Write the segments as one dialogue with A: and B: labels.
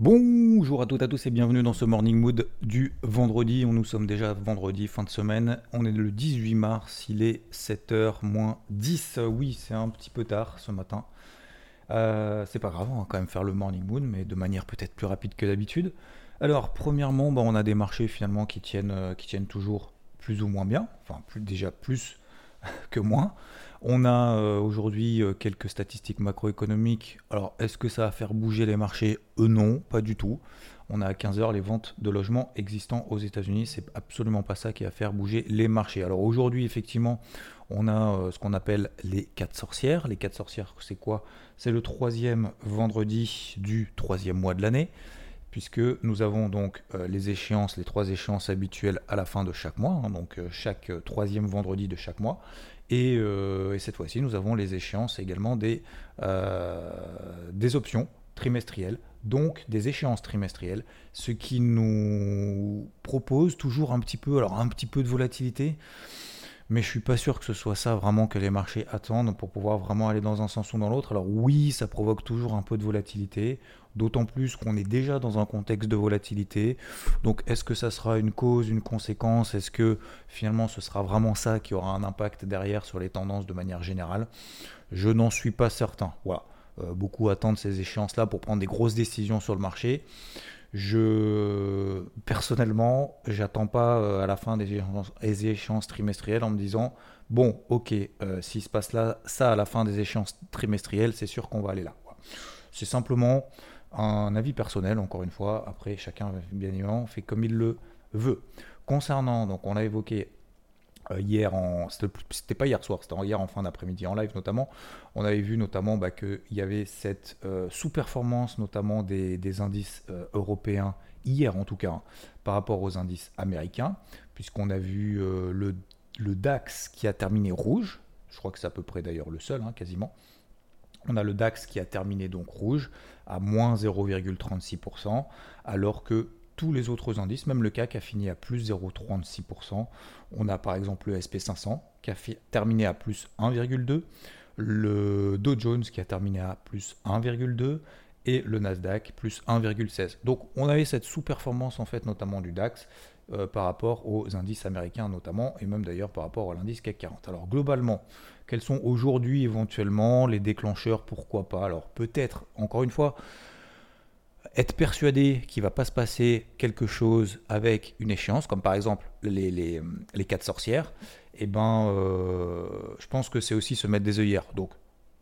A: Bonjour à toutes et à tous et bienvenue dans ce Morning Mood du vendredi. Nous sommes déjà vendredi, fin de semaine. On est le 18 mars, il est 7h moins 10. Oui, c'est un petit peu tard ce matin. Euh, c'est pas grave, on va quand même faire le morning moon, mais de manière peut-être plus rapide que d'habitude. Alors, premièrement, bah, on a des marchés finalement qui tiennent, euh, qui tiennent toujours plus ou moins bien, enfin déjà plus que moins. On a euh, aujourd'hui quelques statistiques macroéconomiques. Alors, est-ce que ça va faire bouger les marchés? Eux, non, pas du tout. On a à 15h les ventes de logements existants aux États-Unis. C'est absolument pas ça qui va faire bouger les marchés. Alors aujourd'hui, effectivement, on a ce qu'on appelle les quatre sorcières. Les quatre sorcières, c'est quoi? C'est le troisième vendredi du troisième mois de l'année, puisque nous avons donc euh, les échéances, les trois échéances habituelles à la fin de chaque mois, hein, donc euh, chaque euh, troisième vendredi de chaque mois. Et, cette fois-ci, nous avons les échéances également des, des options trimestrielles, donc des échéances trimestrielles, ce qui nous propose toujours un petit peu, alors un petit peu de volatilité mais je suis pas sûr que ce soit ça vraiment que les marchés attendent pour pouvoir vraiment aller dans un sens ou dans l'autre. Alors oui, ça provoque toujours un peu de volatilité, d'autant plus qu'on est déjà dans un contexte de volatilité. Donc est-ce que ça sera une cause, une conséquence? Est-ce que finalement ce sera vraiment ça qui aura un impact derrière sur les tendances de manière générale? Je n'en suis pas certain. Voilà. Euh, beaucoup attendent ces échéances-là pour prendre des grosses décisions sur le marché. Je personnellement, j'attends pas euh, à la fin des échéances, trimestrielles en me disant bon, ok, euh, s'il se passe là, ça à la fin des échéances trimestrielles, c'est sûr qu'on va aller là. C'est simplement un avis personnel, encore une fois. Après, chacun, bien évidemment, fait comme il le veut. Concernant, donc, on a évoqué hier en c'était pas hier soir c'était hier en fin d'après-midi en live notamment. On avait vu notamment bah, qu'il y avait cette euh, sous-performance notamment des, indices euh, européens hier en tout cas hein, par rapport aux indices américains puisqu'on a vu le, DAX qui a terminé rouge. Je crois que c'est à peu près d'ailleurs le seul hein, quasiment. On a le DAX qui a terminé donc rouge à moins 0,36% alors que tous les autres indices, même le CAC a fini à plus 0,36%. On a par exemple le SP500 qui a terminé à plus 1,2%, le Dow Jones qui a terminé à plus 1,2% et le Nasdaq plus 1,16. Donc on avait cette sous-performance en fait notamment du DAX euh, par rapport aux indices américains notamment et même d'ailleurs par rapport à l'indice CAC 40. Alors globalement, quels sont aujourd'hui éventuellement les déclencheurs? Pourquoi pas? Alors peut-être, encore une fois, être persuadé qu'il va pas se passer quelque chose avec une échéance, comme par exemple les, les, les quatre sorcières, et eh ben, euh, je pense que c'est aussi se mettre des œillères. Donc,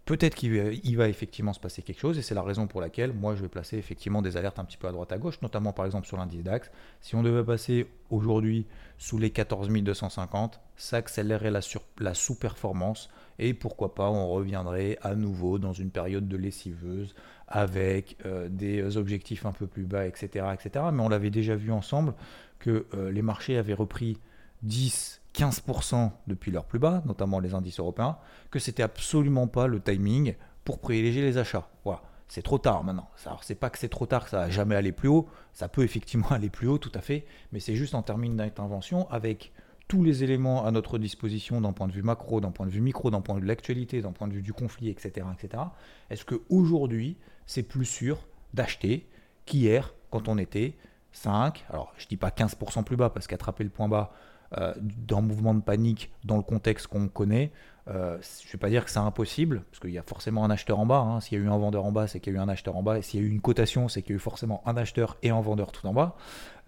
A: peut-être qu'il va effectivement se passer quelque chose, et c'est la raison pour laquelle moi je vais placer effectivement des alertes un petit peu à droite à gauche, notamment par exemple sur l'indice DAX. Si on devait passer aujourd'hui sous les 14 250, ça accélérerait la, la sous-performance, et pourquoi pas on reviendrait à nouveau dans une période de lessiveuse avec euh, des objectifs un peu plus bas, etc. etc. Mais on l'avait déjà vu ensemble que euh, les marchés avaient repris 10, 15% depuis leur plus bas, notamment les indices européens, que c'était absolument pas le timing pour privilégier les achats. Voilà, c'est trop tard maintenant. Alors c'est pas que c'est trop tard que ça va jamais aller plus haut, ça peut effectivement aller plus haut tout à fait, mais c'est juste en termes d'intervention avec tous les éléments à notre disposition d'un point de vue macro, d'un point de vue micro, d'un point de vue de l'actualité, d'un point de vue du conflit, etc. etc. Est-ce qu'aujourd'hui, c'est plus sûr d'acheter qu'hier, quand on était 5, alors je ne dis pas 15% plus bas, parce qu'attraper le point bas euh, d'un mouvement de panique dans le contexte qu'on connaît, euh, je ne vais pas dire que c'est impossible, parce qu'il y a forcément un acheteur en bas. Hein. S'il y a eu un vendeur en bas, c'est qu'il y a eu un acheteur en bas. Et s'il y a eu une cotation, c'est qu'il y a eu forcément un acheteur et un vendeur tout en bas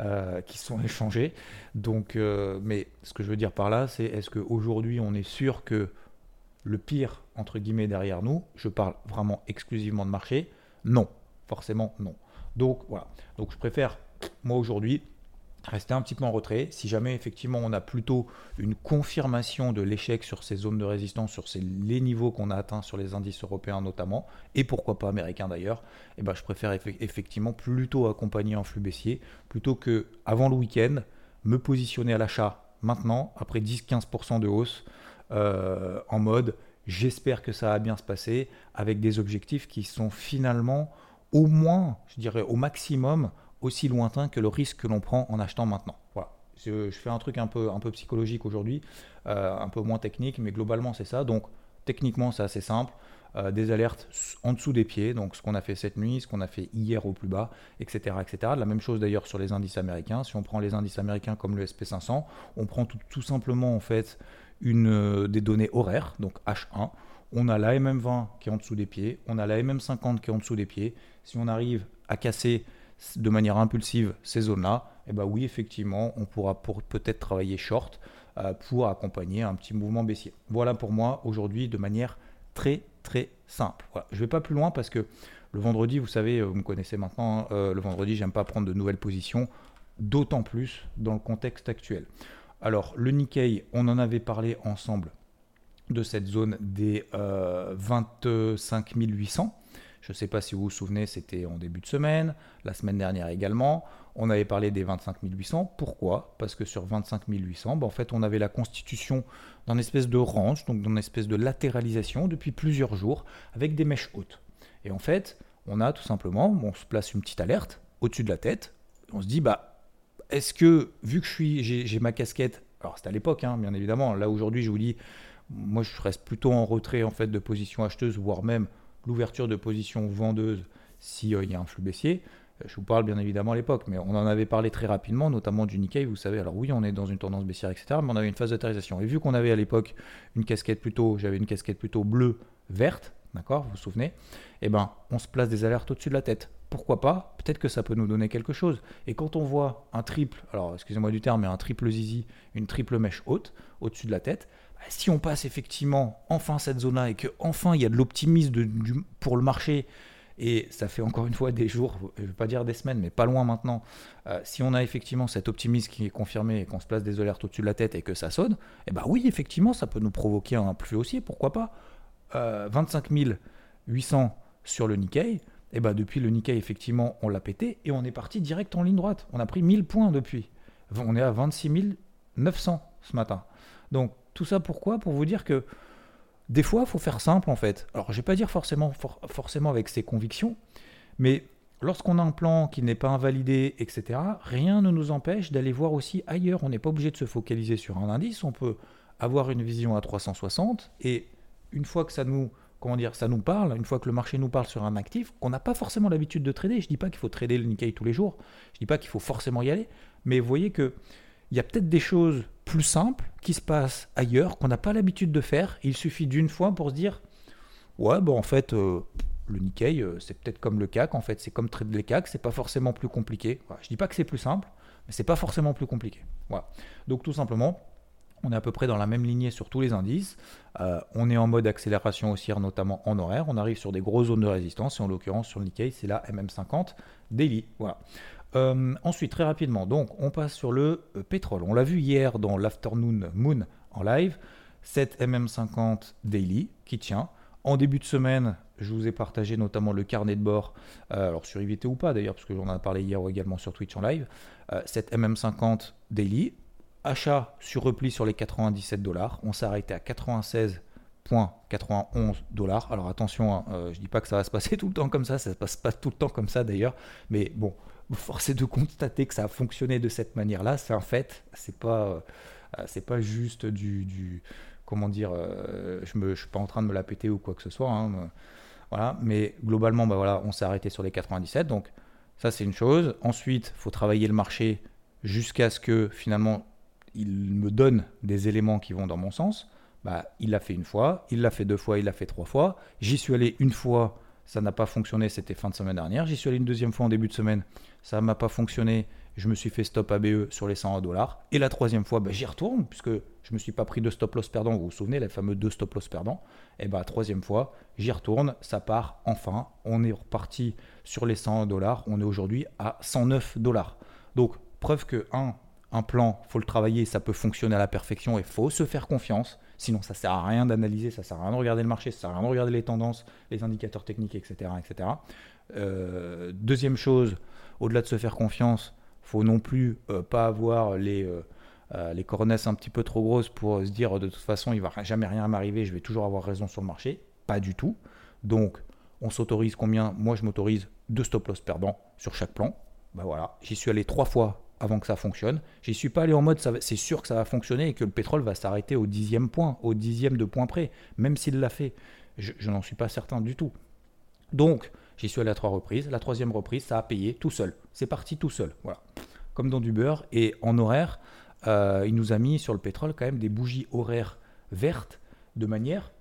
A: euh, qui sont échangés. Donc, euh, mais ce que je veux dire par là, c'est est-ce qu'aujourd'hui on est sûr que le pire, entre guillemets, derrière nous, je parle vraiment exclusivement de marché? Non, forcément non. Donc voilà. Donc je préfère, moi aujourd'hui, rester un petit peu en retrait. Si jamais effectivement on a plutôt une confirmation de l'échec sur ces zones de résistance, sur les niveaux qu'on a atteints sur les indices européens notamment, et pourquoi pas américains d'ailleurs, eh ben, je préfère effectivement plutôt accompagner un flux baissier, plutôt que avant le week-end, me positionner à l'achat maintenant, après 10-15% de hausse, euh, en mode j'espère que ça va bien se passer, avec des objectifs qui sont finalement au moins, je dirais au maximum, aussi lointain que le risque que l'on prend en achetant maintenant. Voilà. Je, fais un truc un peu, un peu psychologique aujourd'hui, euh, un peu moins technique, mais globalement c'est ça. Donc techniquement c'est assez simple. Euh, des alertes en dessous des pieds, donc ce qu'on a fait cette nuit, ce qu'on a fait hier au plus bas, etc. etc. La même chose d'ailleurs sur les indices américains. Si on prend les indices américains comme le SP500, on prend tout, simplement en fait une, euh, des données horaires, donc H1. On a la MM20 qui est en dessous des pieds, on a la MM50 qui est en dessous des pieds. Si on arrive à casser de manière impulsive ces zones-là, eh ben oui, effectivement, on pourra peut-être travailler short euh, pour accompagner un petit mouvement baissier. Voilà pour moi aujourd'hui de manière très très simple. Je ne vais pas plus loin parce que le vendredi, vous savez, euh, vous me connaissez maintenant, euh, le vendredi, j'aime pas prendre de nouvelles positions, d'autant plus dans le contexte actuel. Alors, le Nikkei, on en avait parlé ensemble de cette zone des 25 800. Je ne sais pas si vous vous souvenez, c'était en début de semaine, la semaine dernière également. On avait parlé des 25 800. Pourquoi? Parce que sur 25 800, ben, en fait, on avait la constitution d'un espèce de range, donc d'une espèce de latéralisation depuis plusieurs jours avec des mèches hautes. Et en fait, on a tout simplement, on se place une petite alerte au-dessus de la tête. On se dit, bah, est-ce que, vu que je suis, j'ai ma casquette, alors c'était à l'époque, hein, bien évidemment, là aujourd'hui, je vous dis, moi je reste plutôt en retrait en fait de position acheteuse, voire même l'ouverture de position vendeuse s'il euh, y a un flux baissier. Euh, je vous parle bien évidemment à l'époque, mais on en avait parlé très rapidement, notamment du Nikkei. Vous savez, alors oui, on est dans une tendance baissière, etc. Mais on avait une phase d'atterrissation. Et vu qu'on avait à l'époque une casquette plutôt, j'avais une casquette plutôt bleue, verte, d'accord, vous vous souvenez Eh ben, on se place des alertes au-dessus de la tête. Pourquoi pas? Peut-être que ça peut nous donner quelque chose. Et quand on voit un triple, alors excusez-moi du terme, mais un triple zizi, une triple mèche haute au-dessus de la tête, si on passe effectivement enfin cette zone-là et que enfin il y a de l'optimisme pour le marché, et ça fait encore une fois des jours, je ne vais pas dire des semaines, mais pas loin maintenant, euh, si on a effectivement cet optimisme qui est confirmé et qu'on se place des alertes au-dessus de la tête et que ça sonne, eh ben oui, effectivement, ça peut nous provoquer un plus haussier, pourquoi pas 25 euh, 800 sur le Nikkei, eh ben depuis le Nikkei, effectivement, on l'a pété et on est parti direct en ligne droite. On a pris 1000 points depuis. On est à 26 900 ce matin. Donc tout ça pourquoi? Pour vous dire que des fois, il faut faire simple en fait. Alors, je ne vais pas dire forcément, avec ses convictions, mais lorsqu'on a un plan qui n'est pas invalidé, etc., rien ne nous empêche d'aller voir aussi ailleurs. On n'est pas obligé de se focaliser sur un indice. On peut avoir une vision à 360 et une fois que ça nous, comment dire, ça nous parle, une fois que le marché nous parle sur un actif qu'on n'a pas forcément l'habitude de trader. Je ne dis pas qu'il faut trader le Nikkei tous les jours. Je ne dis pas qu'il faut forcément y aller, mais vous voyez que il y a peut-être des choses plus simples qui se passent ailleurs qu'on n'a pas l'habitude de faire. Il suffit d'une fois pour se dire ouais, bon, en fait, euh, le Nikkei, euh, c'est peut-être comme le CAC, en fait, c'est comme trader les CAC, c'est pas forcément plus compliqué. Je Je dis pas que c'est plus simple, mais c'est pas forcément plus compliqué. Voilà. Donc, tout simplement, on est à peu près dans la même lignée sur tous les indices. Euh, on est en mode accélération haussière, notamment en horaire. On arrive sur des grosses zones de résistance, et en l'occurrence, sur le Nikkei, c'est la MM50 daily. Voilà. Euh, ensuite, très rapidement, donc on passe sur le euh, pétrole. On l'a vu hier dans l'Afternoon Moon en live, cette MM50 Daily qui tient. En début de semaine, je vous ai partagé notamment le carnet de bord, euh, alors sur IVT ou pas d'ailleurs, parce que j'en ai parlé hier également sur Twitch en live. cette MM50 Daily, achat sur repli sur les 97 dollars. On s'est arrêté à 96,91 dollars. Alors attention, hein, je ne dis pas que ça va se passer tout le temps comme ça, ça se passe pas tout le temps comme ça d'ailleurs, mais bon, force est de constater que ça a fonctionné de cette manière-là. C'est un fait. C'est pas, euh, c'est pas juste du, comment dire, euh, je ne suis pas en train de me la péter ou quoi que ce soit. Hein, voilà. Mais globalement, bah voilà, on s'est arrêté sur les 97. Donc ça, c'est une chose. Ensuite, faut travailler le marché jusqu'à ce que finalement il me donne des éléments qui vont dans mon sens. Bah, il l'a fait une fois, il l'a fait deux fois, il l'a fait trois fois. J'y suis allé une fois ça n'a pas fonctionné, c'était fin de semaine dernière. J'y suis allé une deuxième fois en début de semaine, ça m'a pas fonctionné. Je me suis fait stop ABE sur les 100 dollars. Et la troisième fois, ben, j'y retourne, puisque je me suis pas pris de stop loss perdant. Vous vous souvenez, les fameux deux stop loss perdants? Et bien, bah, troisième fois, j'y retourne, ça part enfin. On est reparti sur les 100 dollars. On est aujourd'hui à 109 dollars. Donc, preuve que, un, un plan, faut le travailler, ça peut fonctionner à la perfection et faut se faire confiance. Sinon, ça sert à rien d'analyser, ça sert à rien de regarder le marché, ça sert à rien de regarder les tendances, les indicateurs techniques, etc. etc. Euh, deuxième chose, au-delà de se faire confiance, faut non plus euh, pas avoir les, euh, les coronesses un petit peu trop grosses pour se dire de toute façon, il va jamais rien m'arriver, je vais toujours avoir raison sur le marché. Pas du tout. Donc, on s'autorise combien? Moi, je m'autorise deux stop-loss perdants sur chaque plan. Ben voilà, j'y suis allé trois fois avant que ça fonctionne. J'y suis pas allé en mode c'est sûr que ça va fonctionner et que le pétrole va s'arrêter au dixième point, au dixième de point près, même s'il l'a fait. Je, n'en suis pas certain du tout. Donc, j'y suis allé à trois reprises. La troisième reprise, ça a payé tout seul. C'est parti tout seul. Voilà. Comme dans du beurre. Et en horaire, euh, il nous a mis sur le pétrole quand même des bougies horaires vertes de manière.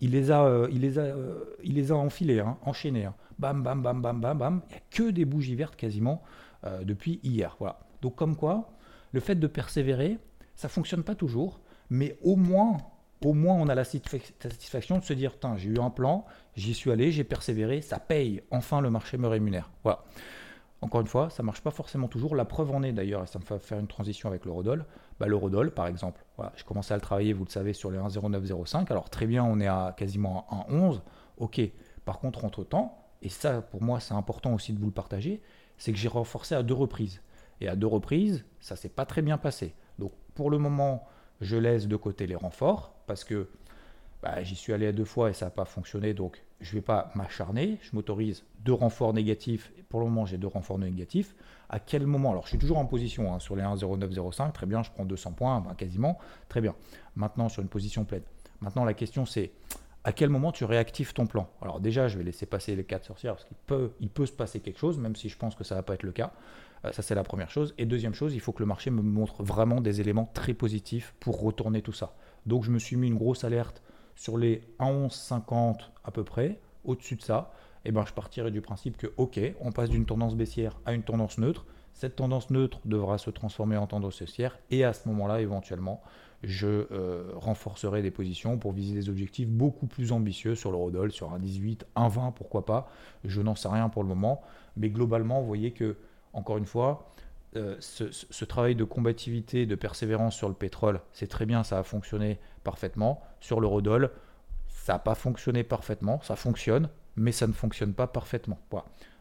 A: Il les a, euh, il les a, euh, il les a enfilées, hein, enchaînées. Hein. Bam, bam, bam, bam, bam, bam. Il n'y a que des bougies vertes quasiment depuis hier. Voilà. Donc comme quoi, le fait de persévérer, ça fonctionne pas toujours, mais au moins, au moins on a la satisfaction de se dire, j'ai eu un plan, j'y suis allé, j'ai persévéré, ça paye, enfin le marché me rémunère. Voilà. Encore une fois, ça marche pas forcément toujours. La preuve en est d'ailleurs, et ça me fait faire une transition avec l'eurodoll. Bah, l'eurodoll, par exemple, je commençais à le travailler, vous le savez, sur les 1,0905. Alors très bien, on est à quasiment 1,11. Ok. Par contre, entre temps, et ça pour moi c'est important aussi de vous le partager, c'est que j'ai renforcé à deux reprises. Et à deux reprises, ça s'est pas très bien passé. Donc pour le moment, je laisse de côté les renforts parce que bah, j'y suis allé à deux fois et ça n'a pas fonctionné. Donc je ne vais pas m'acharner. Je m'autorise deux renforts négatifs. Pour le moment, j'ai deux renforts négatifs. À quel moment? Alors je suis toujours en position hein, sur les 1,0905. Très bien, je prends 200 points, bah, quasiment. Très bien. Maintenant sur une position pleine. Maintenant la question c'est à quel moment tu réactives ton plan? Alors déjà, je vais laisser passer les quatre sorcières parce qu'il peut, peut se passer quelque chose, même si je pense que ça ne va pas être le cas. Euh, ça, c'est la première chose. Et deuxième chose, il faut que le marché me montre vraiment des éléments très positifs pour retourner tout ça. Donc, je me suis mis une grosse alerte sur les 11,50 à peu près. Au-dessus de ça, et eh ben, je partirai du principe que, ok, on passe d'une tendance baissière à une tendance neutre. Cette tendance neutre devra se transformer en tendance haussière. Et à ce moment-là, éventuellement, je euh, renforcerai des positions pour viser des objectifs beaucoup plus ambitieux sur le Rodol, sur un 18, un 20, pourquoi pas. Je n'en sais rien pour le moment. Mais globalement, vous voyez que encore une fois, euh, ce, travail de combativité, de persévérance sur le pétrole, c'est très bien, ça a fonctionné parfaitement. Sur l'eurodoll, ça n'a pas fonctionné parfaitement, ça fonctionne, mais ça ne fonctionne pas parfaitement.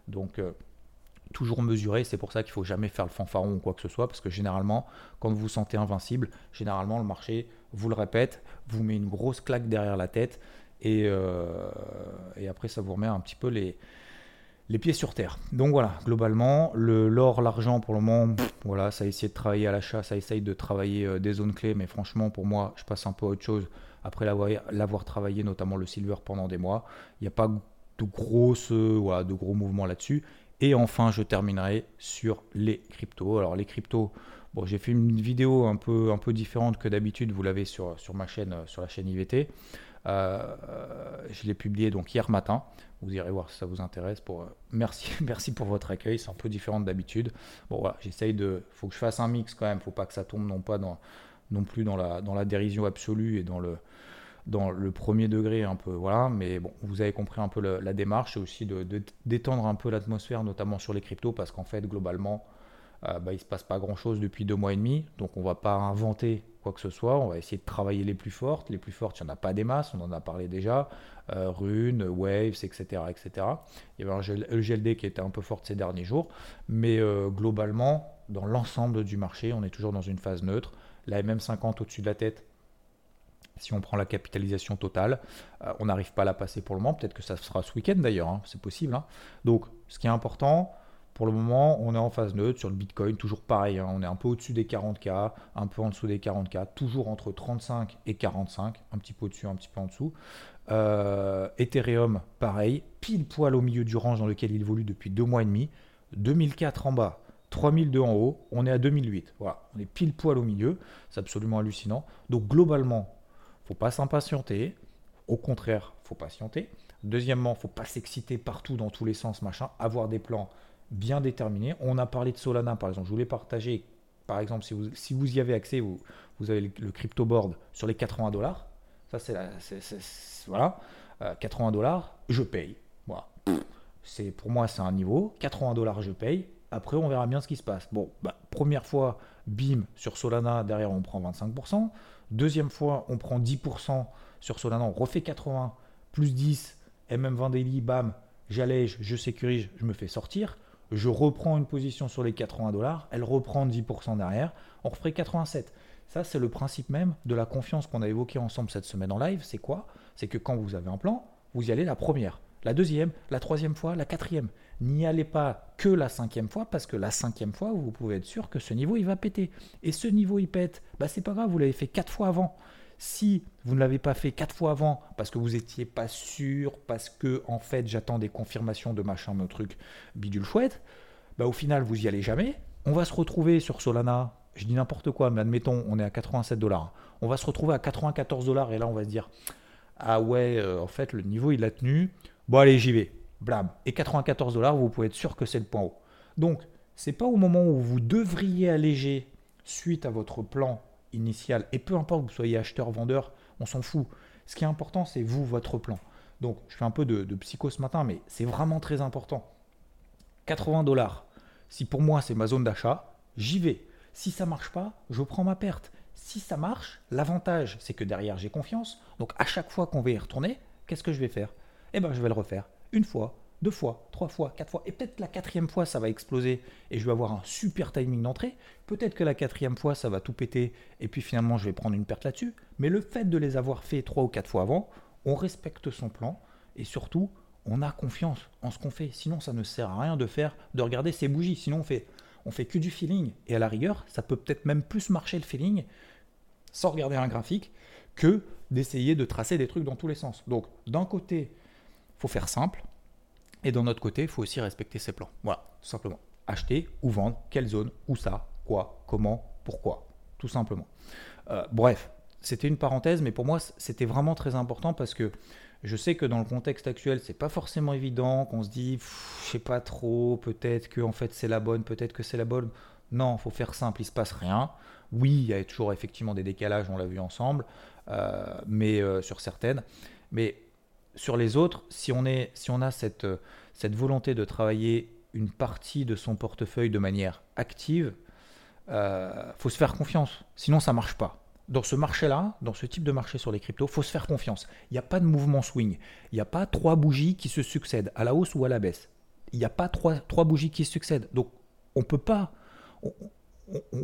A: Donc, euh, toujours mesurer, c'est pour ça qu'il ne faut jamais faire le fanfaron ou quoi que ce soit, parce que généralement, quand vous vous sentez invincible, généralement, le marché vous le répète, vous met une grosse claque derrière la tête, et, euh, et après, ça vous remet un petit peu les, les pieds sur terre. Donc voilà, globalement, l'or, l'argent pour le moment, voilà, ça essaie de travailler à l'achat, ça essaye de travailler euh, des zones clés, mais franchement, pour moi, je passe un peu à autre chose après l'avoir travaillé, notamment le silver pendant des mois. Il n'y a pas de, grosses, voilà, de gros mouvements là-dessus. Et enfin, je terminerai sur les cryptos. Alors les cryptos, j'ai fait une vidéo un peu, différente que d'habitude, vous l'avez sur, sur ma chaîne, sur la chaîne IVT. Euh, je l'ai publié donc hier matin. Vous irez voir si ça vous intéresse. Pour, euh, merci, merci pour votre accueil. C'est un peu différent d'habitude. Bon voilà, j'essaye de. Faut que je fasse un mix quand même. Faut pas que ça tombe non pas dans, non plus dans la, dans la dérision absolue et dans le, dans le premier degré un peu. Voilà, mais bon, vous avez compris un peu la démarche et aussi de, d'étendre un peu l'atmosphère, notamment sur les cryptos, parce qu'en fait, globalement, euh, bah, il ne se passe pas grand-chose depuis deux mois et demi. Donc on ne va pas inventer quoi que ce soit. On va essayer de travailler les plus fortes. Les plus fortes, il n'y en a pas des masses, on en a parlé déjà. Euh, Rune, Waves, etc., etc. Il y avait un GLD qui était un peu forte ces derniers jours. Mais euh, globalement, dans l'ensemble du marché, on est toujours dans une phase neutre. La MM50 au-dessus de la tête, si on prend la capitalisation totale, on n'arrive pas à la passer pour le moment. Peut-être que ça sera ce week-end d'ailleurs, hein. c'est possible. Hein. Donc, ce qui est important, pour le moment, on est en phase neutre sur le Bitcoin, toujours pareil. Hein. on est un peu au-dessus des 40K, un peu en dessous des 40K, toujours entre 35 et 45, un petit peu au-dessus, un petit peu en dessous. Euh, Ethereum, pareil, pile poil au milieu du range dans lequel il évolue depuis deux mois et demi. 2004 en bas, 3002 en haut, on est à 2008. Voilà, on est pile poil au milieu, c'est absolument hallucinant. Donc globalement, faut pas s'impatienter. Au contraire, faut patienter. Deuxièmement, faut pas s'exciter partout dans tous les sens, machin. Avoir des plans bien déterminé. On a parlé de Solana, par exemple. Je voulais partager, par exemple, si vous, si vous y avez accès, vous, vous avez le, crypto board sur les 80 dollars. Ça, c'est voilà. 80 euh, dollars, je paye. Voilà. Pour moi, c'est un niveau. 80 dollars, je paye. Après, on verra bien ce qui se passe. Bon, bah, première fois, bim, sur Solana, derrière, on prend 25%. Deuxième fois, on prend 10% sur Solana, on refait 80, plus 10, MM20 daily, bam, j'allège, je sécurise, je me fais sortir. Je reprends une position sur les 80 dollars, elle reprend 10% derrière, on referait 87. Ça, c'est le principe même de la confiance qu'on a évoqué ensemble cette semaine en live. C'est quoi? C'est que quand vous avez un plan, vous y allez la première, la deuxième, la troisième fois, la quatrième. N'y allez pas que la cinquième fois parce que la cinquième fois, vous pouvez être sûr que ce niveau il va péter. Et ce niveau il pète, bah c'est pas grave, vous l'avez fait quatre fois avant. Si vous ne l'avez pas fait quatre fois avant parce que vous n'étiez pas sûr, parce que en fait j'attends des confirmations de machin, de truc bidule chouette, bah au final vous y allez jamais. On va se retrouver sur Solana, je dis n'importe quoi, mais admettons on est à 87 dollars. On va se retrouver à 94 dollars et là on va se dire ah ouais, euh, en fait le niveau il a tenu. Bon allez j'y vais blam. Et 94 dollars, vous pouvez être sûr que c'est le point haut. Donc, c'est pas au moment où vous devriez alléger suite à votre plan initial, et peu importe que vous soyez acheteur, vendeur, on s'en fout. Ce qui est important, c'est vous, votre plan. Donc, je fais un peu de, de psycho ce matin, mais c'est vraiment très important. 80 dollars. Si pour moi c'est ma zone d'achat, j'y vais. Si ça marche pas, je prends ma perte. Si ça marche, l'avantage c'est que derrière j'ai confiance. Donc à chaque fois qu'on va y retourner, qu'est-ce que je vais faire? Eh ben je vais le refaire une fois, deux fois, trois fois, quatre fois, et peut-être la quatrième fois ça va exploser et je vais avoir un super timing d'entrée. Peut-être que la quatrième fois ça va tout péter et puis finalement je vais prendre une perte là-dessus. Mais le fait de les avoir fait trois ou quatre fois avant, on respecte son plan et surtout on a confiance en ce qu'on fait. Sinon ça ne sert à rien de faire, de regarder ses bougies. Sinon on fait, on fait que du feeling et à la rigueur ça peut peut-être même plus marcher le feeling sans regarder un graphique que d'essayer de tracer des trucs dans tous les sens. Donc d'un côté faut faire simple. Et d'un autre côté, il faut aussi respecter ses plans. Voilà, tout simplement. Acheter ou vendre, quelle zone, où ça, quoi, comment, pourquoi, tout simplement. Euh, bref, c'était une parenthèse, mais pour moi, c'était vraiment très important parce que je sais que dans le contexte actuel, c'est pas forcément évident, qu'on se dit, je sais pas trop, peut-être que en fait c'est la bonne, peut-être que c'est la bonne. Non, faut faire simple, il se passe rien. Oui, il y a toujours effectivement des décalages, on l'a vu ensemble, euh, mais euh, sur certaines. Mais sur les autres, si on, a cette, cette volonté de travailler une partie de son portefeuille de manière active, euh, faut se faire confiance. Sinon, ça marche pas. Dans ce marché-là, dans ce type de marché sur les cryptos, faut se faire confiance. Il n'y a pas de mouvement swing. Il n'y a pas trois bougies qui se succèdent, à la hausse ou à la baisse. Il n'y a pas trois, bougies qui se succèdent. Donc, on ne peut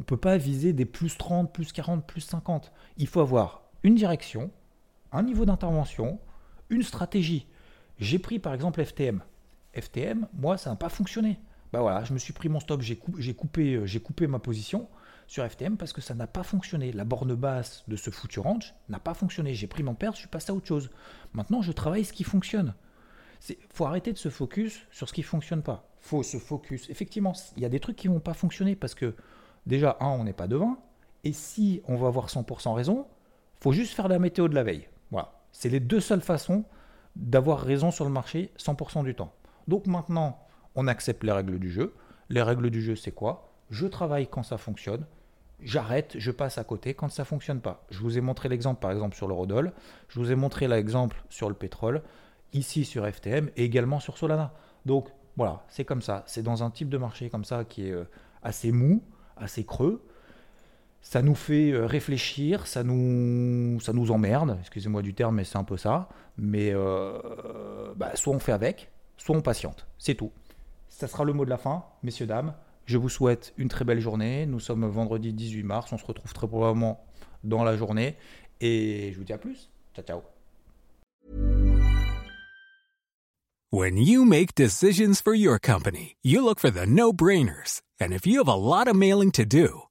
A: peut pas viser des plus 30, plus 40, plus 50. Il faut avoir une direction, un niveau d'intervention, une stratégie. J'ai pris par exemple FTM. FTM, moi, ça n'a pas fonctionné. Bah voilà, je me suis pris mon stop, j'ai coupé, euh, j'ai coupé, ma position sur FTM parce que ça n'a pas fonctionné. La borne basse de ce foutu range n'a pas fonctionné. J'ai pris mon perte, je suis passé à autre chose. Maintenant, je travaille ce qui fonctionne. Il faut arrêter de se focus sur ce qui ne fonctionne pas. faut se focus. Effectivement, il y a des trucs qui ne vont pas fonctionner parce que déjà, un, on n'est pas devant. Et si on va avoir 100% raison, faut juste faire la météo de la veille. Voilà. C'est les deux seules façons d'avoir raison sur le marché 100% du temps. Donc maintenant, on accepte les règles du jeu. Les règles du jeu, c'est quoi? Je travaille quand ça fonctionne. J'arrête, je passe à côté quand ça fonctionne pas. Je vous ai montré l'exemple par exemple sur le Rodol. Je vous ai montré l'exemple sur le pétrole. Ici sur FTM et également sur Solana. Donc voilà, c'est comme ça. C'est dans un type de marché comme ça qui est euh, assez mou, assez creux ça nous fait euh, réfléchir, ça nous, ça nous emmerde, excusez-moi du terme, mais c'est un peu ça. Mais euh, bah, soit on fait avec, soit on patiente, c'est tout. Ça sera le mot de la fin, messieurs, dames. Je vous souhaite une très belle journée. Nous sommes vendredi 18 mars, on se retrouve très probablement dans la journée. Et je vous dis à plus. Ciao, ciao.
B: When you make decisions for your company, you look for the no-brainers. And if you have a lot of mailing to do,